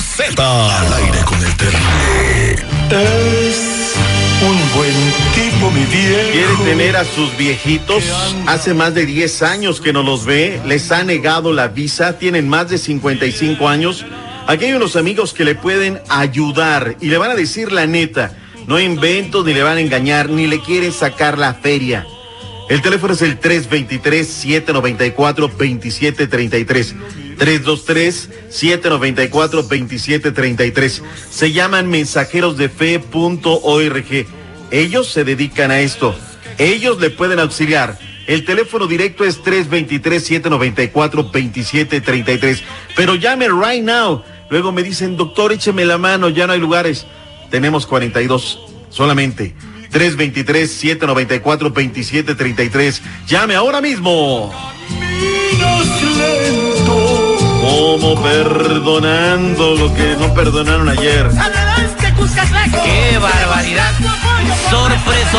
Z. Al aire con el terrible. Es un buen tipo, mi viejo. Quiere tener a sus viejitos. Hace más de 10 años que no los ve. Les ha negado la visa. Tienen más de 55 años. Aquí hay unos amigos que le pueden ayudar y le van a decir la neta. No invento ni le van a engañar ni le quieren sacar la feria. El teléfono es el 323-794-2733. 323-794-2733. Se llaman mensajeros de fe.org. Ellos se dedican a esto. Ellos le pueden auxiliar. El teléfono directo es 323-794-2733. Pero llame right now. Luego me dicen, doctor, écheme la mano, ya no hay lugares. Tenemos 42 solamente. 323-794-2733. Llame ahora mismo. Como perdonando lo que no perdonaron ayer. ¡Qué barbaridad! Sorpreso,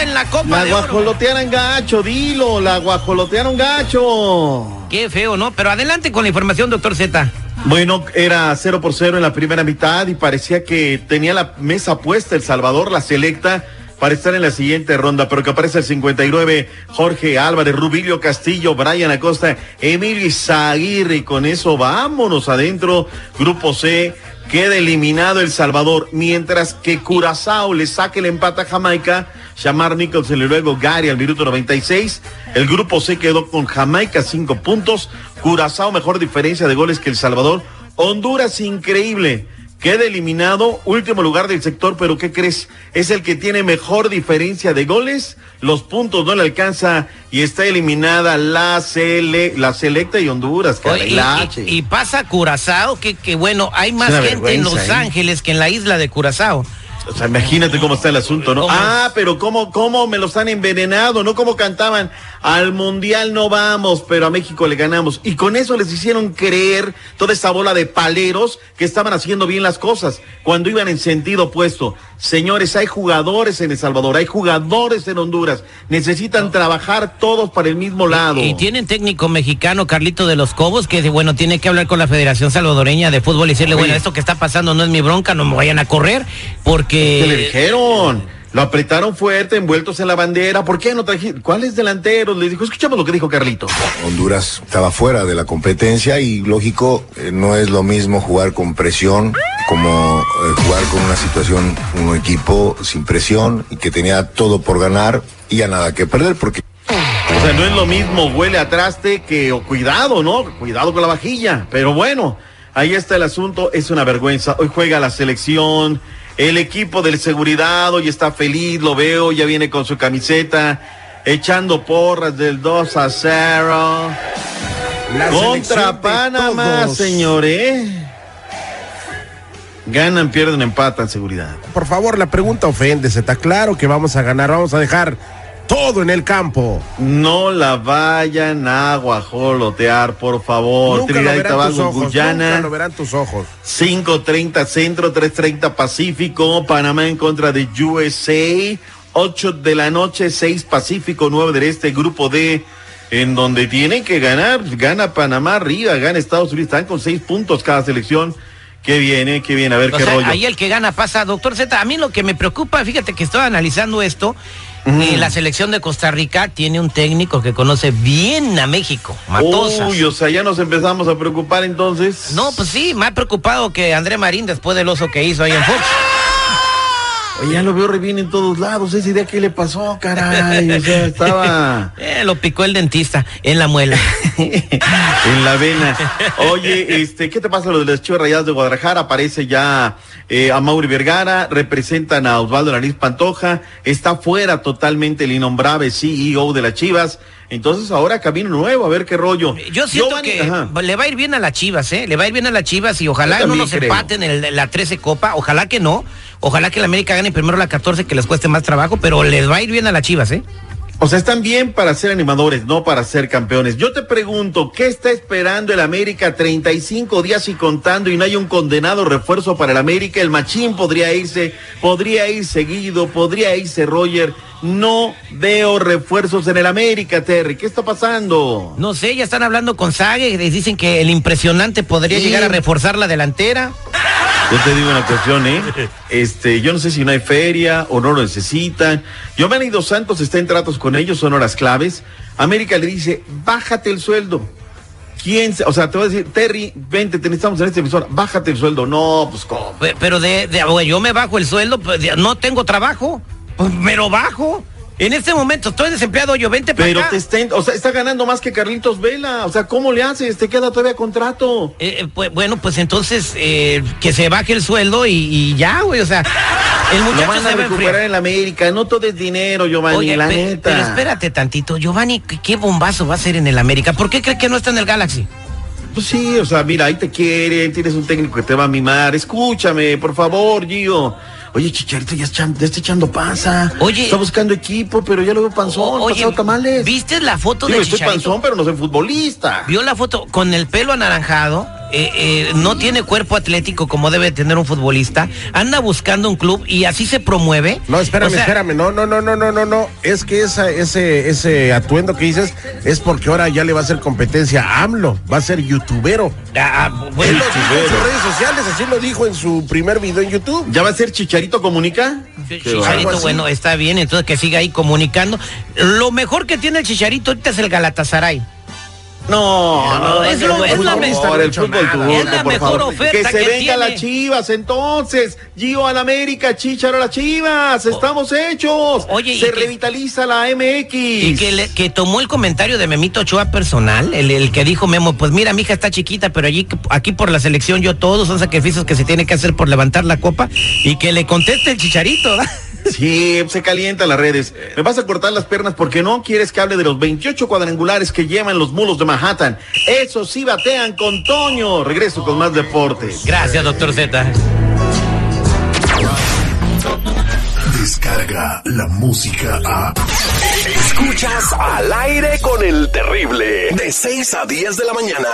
en la Copa La guajolotearon gacho, dilo, la guajolotearon gacho. Qué feo, ¿no? Pero adelante con la información, doctor Z. Bueno, era 0 por 0 en la primera mitad y parecía que tenía la mesa puesta El Salvador, la selecta, para estar en la siguiente ronda, pero que aparece el 59, Jorge Álvarez, Rubilio Castillo, Brian Acosta, Emilio Izaguirre, con eso vámonos adentro, Grupo C, queda eliminado El Salvador, mientras que Curazao le saque el empate a Jamaica, Shamar Nicholson y luego Gary al minuto 96, el Grupo C quedó con Jamaica cinco puntos, Curazao mejor diferencia de goles que El Salvador, Honduras increíble, Queda eliminado, último lugar del sector, pero ¿qué crees? Es el que tiene mejor diferencia de goles, los puntos no le alcanza y está eliminada la, sele, la selecta y Honduras, Oye, y, la y- H. y pasa Curazao, que, que bueno, hay más gente en Los ¿eh? Ángeles que en la isla de Curazao. O sea, imagínate cómo está el asunto, ¿no? ¿Cómo? Ah, pero cómo, cómo me los han envenenado, ¿no? Como cantaban, al mundial no vamos, pero a México le ganamos. Y con eso les hicieron creer toda esa bola de paleros que estaban haciendo bien las cosas cuando iban en sentido opuesto. Señores, hay jugadores en El Salvador, hay jugadores en Honduras. Necesitan trabajar todos para el mismo lado. Y tienen técnico mexicano, Carlito de los Cobos, que bueno, tiene que hablar con la Federación Salvadoreña de Fútbol y decirle, Oye. bueno, esto que está pasando no es mi bronca, no me vayan a correr, porque... ¿Qué le dijeron? Lo apretaron fuerte, envueltos en la bandera. ¿Por qué no trajiste? ¿Cuáles delanteros? Le dijo, escuchamos lo que dijo Carlito. Honduras estaba fuera de la competencia y lógico, eh, no es lo mismo jugar con presión como eh, jugar con una situación, un equipo sin presión y que tenía todo por ganar y a nada que perder porque O sea, no es lo mismo huele a traste que o cuidado, ¿no? Cuidado con la vajilla. Pero bueno, ahí está el asunto. Es una vergüenza. Hoy juega la selección. El equipo del seguridad hoy está feliz, lo veo, ya viene con su camiseta, echando porras del 2 a 0. La selección Contra Panamá, todos. Ganan, pierden, empatan, seguridad. Por favor, la pregunta ofende. Se está claro que vamos a ganar. Vamos a dejar todo en el campo. No la vayan a guajolotear, por favor. nunca lo Trinidad y verán tus ojos. Guyana. Nunca lo verán tus ojos. 5.30 Centro, 3.30 Pacífico, Panamá en contra de USA, 8 de la noche, 6 Pacífico, 9 del Este, Grupo D, en donde tienen que ganar, gana Panamá arriba, gana Estados Unidos, están con 6 puntos cada selección. Qué bien, eh, qué bien, a ver O qué sea, rollo. ahí el que gana pasa, doctor Z. A mí lo que me preocupa, fíjate que estoy analizando esto. y la selección de Costa Rica tiene un técnico que conoce bien a México, Matosas. Uy, o sea, ya nos empezamos a preocupar entonces. No, pues sí, más preocupado que André Marín después del oso que hizo ahí en Fox. Oye, ya lo veo re bien en todos lados, esa idea, ¿qué le pasó, caray? O sea, estaba... Eh, lo picó el dentista en la muela. en la vena. Oye, este, ¿qué te pasa lo de las Chivas Rayadas de Guadalajara? Aparece ya eh, a Mauri Vergara, representan a Osvaldo Nariz Pantoja, está fuera totalmente el innombrable CEO de las Chivas. Entonces ahora camino nuevo, a ver qué rollo. Yo siento Giovanni- que ajá. le va a ir bien a las Chivas, ¿eh? Le va a ir bien a las Chivas y ojalá no nos creo. empaten en la 13 Copa. Ojalá que no. Ojalá que la América gane primero la 14, que les cueste más trabajo, pero les va a ir bien a las Chivas, ¿eh? O sea, están bien para ser animadores, no para ser campeones. Yo te pregunto, ¿qué está esperando el América 35 días y contando y no hay un condenado refuerzo para el América? El Machín podría irse, podría ir seguido, podría irse Roger. No veo refuerzos en el América, Terry. ¿Qué está pasando? No sé, ya están hablando con Sague, les dicen que el impresionante podría Sí. llegar a reforzar la delantera. Yo te digo una cuestión, ¿eh? Este, yo no sé si no hay feria o no lo necesitan. Giovanni Dos Santos está en tratos con ellos, son horas claves. América le dice, bájate el sueldo. ¿Quién? se- O sea, te voy a decir, Terry, vente, te necesitamos en este emisor, bájate el sueldo. No, pues cómo. Pe- Pero de, de- yo me bajo el sueldo, pues, no tengo trabajo, pues me lo bajo. En este momento estoy desempleado, yo vente para Pero acá. te está, o sea, está ganando más que Carlitos Vela. O sea, ¿cómo le haces? Te queda todavía contrato. Eh, eh, pues, bueno, pues entonces eh, que se baje el sueldo y, y ya, güey, o sea, el Lo muchacho van a se va a recuperar en la América. No todo es dinero, Giovanni, Oye, la pe- neta. pero espérate tantito, Giovanni, ¿qué, qué bombazo va a ser en el América? ¿Por qué cree que no está en el Galaxy? Pues sí, o sea, mira, ahí te quieren, tienes un técnico que te va a mimar. Escúchame, por favor, Gio. Oye, Chicharito ya, está- ya está echando panza. Oye. Está buscando equipo, pero ya lo veo panzón, Oye, pasado tamales. ¿viste la foto Digo, de estoy Chicharito? panzón, pero no soy futbolista. Vio la foto con el pelo anaranjado, eh, eh, no tiene cuerpo atlético como debe tener un futbolista, anda buscando un club y así se promueve. No, espérame, O sea, espérame, no, no, no, no, no, no, no. Es que esa, ese, ese atuendo que dices es porque ahora ya le va a hacer competencia a AMLO, va a ser youtubero. ah, Él bueno, lo dijo en sus redes sociales, así lo dijo en su primer video en YouTube. ¿Ya va a ser Chicharito Comunica? Chicharito, bueno, está bien, entonces que siga ahí comunicando. Lo mejor que tiene el Chicharito ahorita es el Galatasaray. No, no, Es lo- la por me- favor, el fútbol turco, Es la mejor favor. oferta Que se que venga tiene. las Chivas, entonces. Gio al América, Chicharo a las Chivas. Estamos hechos. Oye, se que- revitaliza la MX. Y que, le- que tomó el comentario de Memito Ochoa personal, el, el que dijo Memo, pues mira, mi hija está chiquita, pero allí, aquí por la selección yo todos son sacrificios que se tiene que hacer por levantar la copa y que le conteste el chicharito. ¿verdad? Sí, se calientan las redes. Me vas a cortar las piernas porque no quieres que hable de los 28 cuadrangulares que llevan los mulos de Manhattan. Eso sí batean con Toño. Regreso con más deportes. Gracias, doctor Z. Descarga la música a. Escuchas al aire con el terrible. De 6 a 10 de la mañana.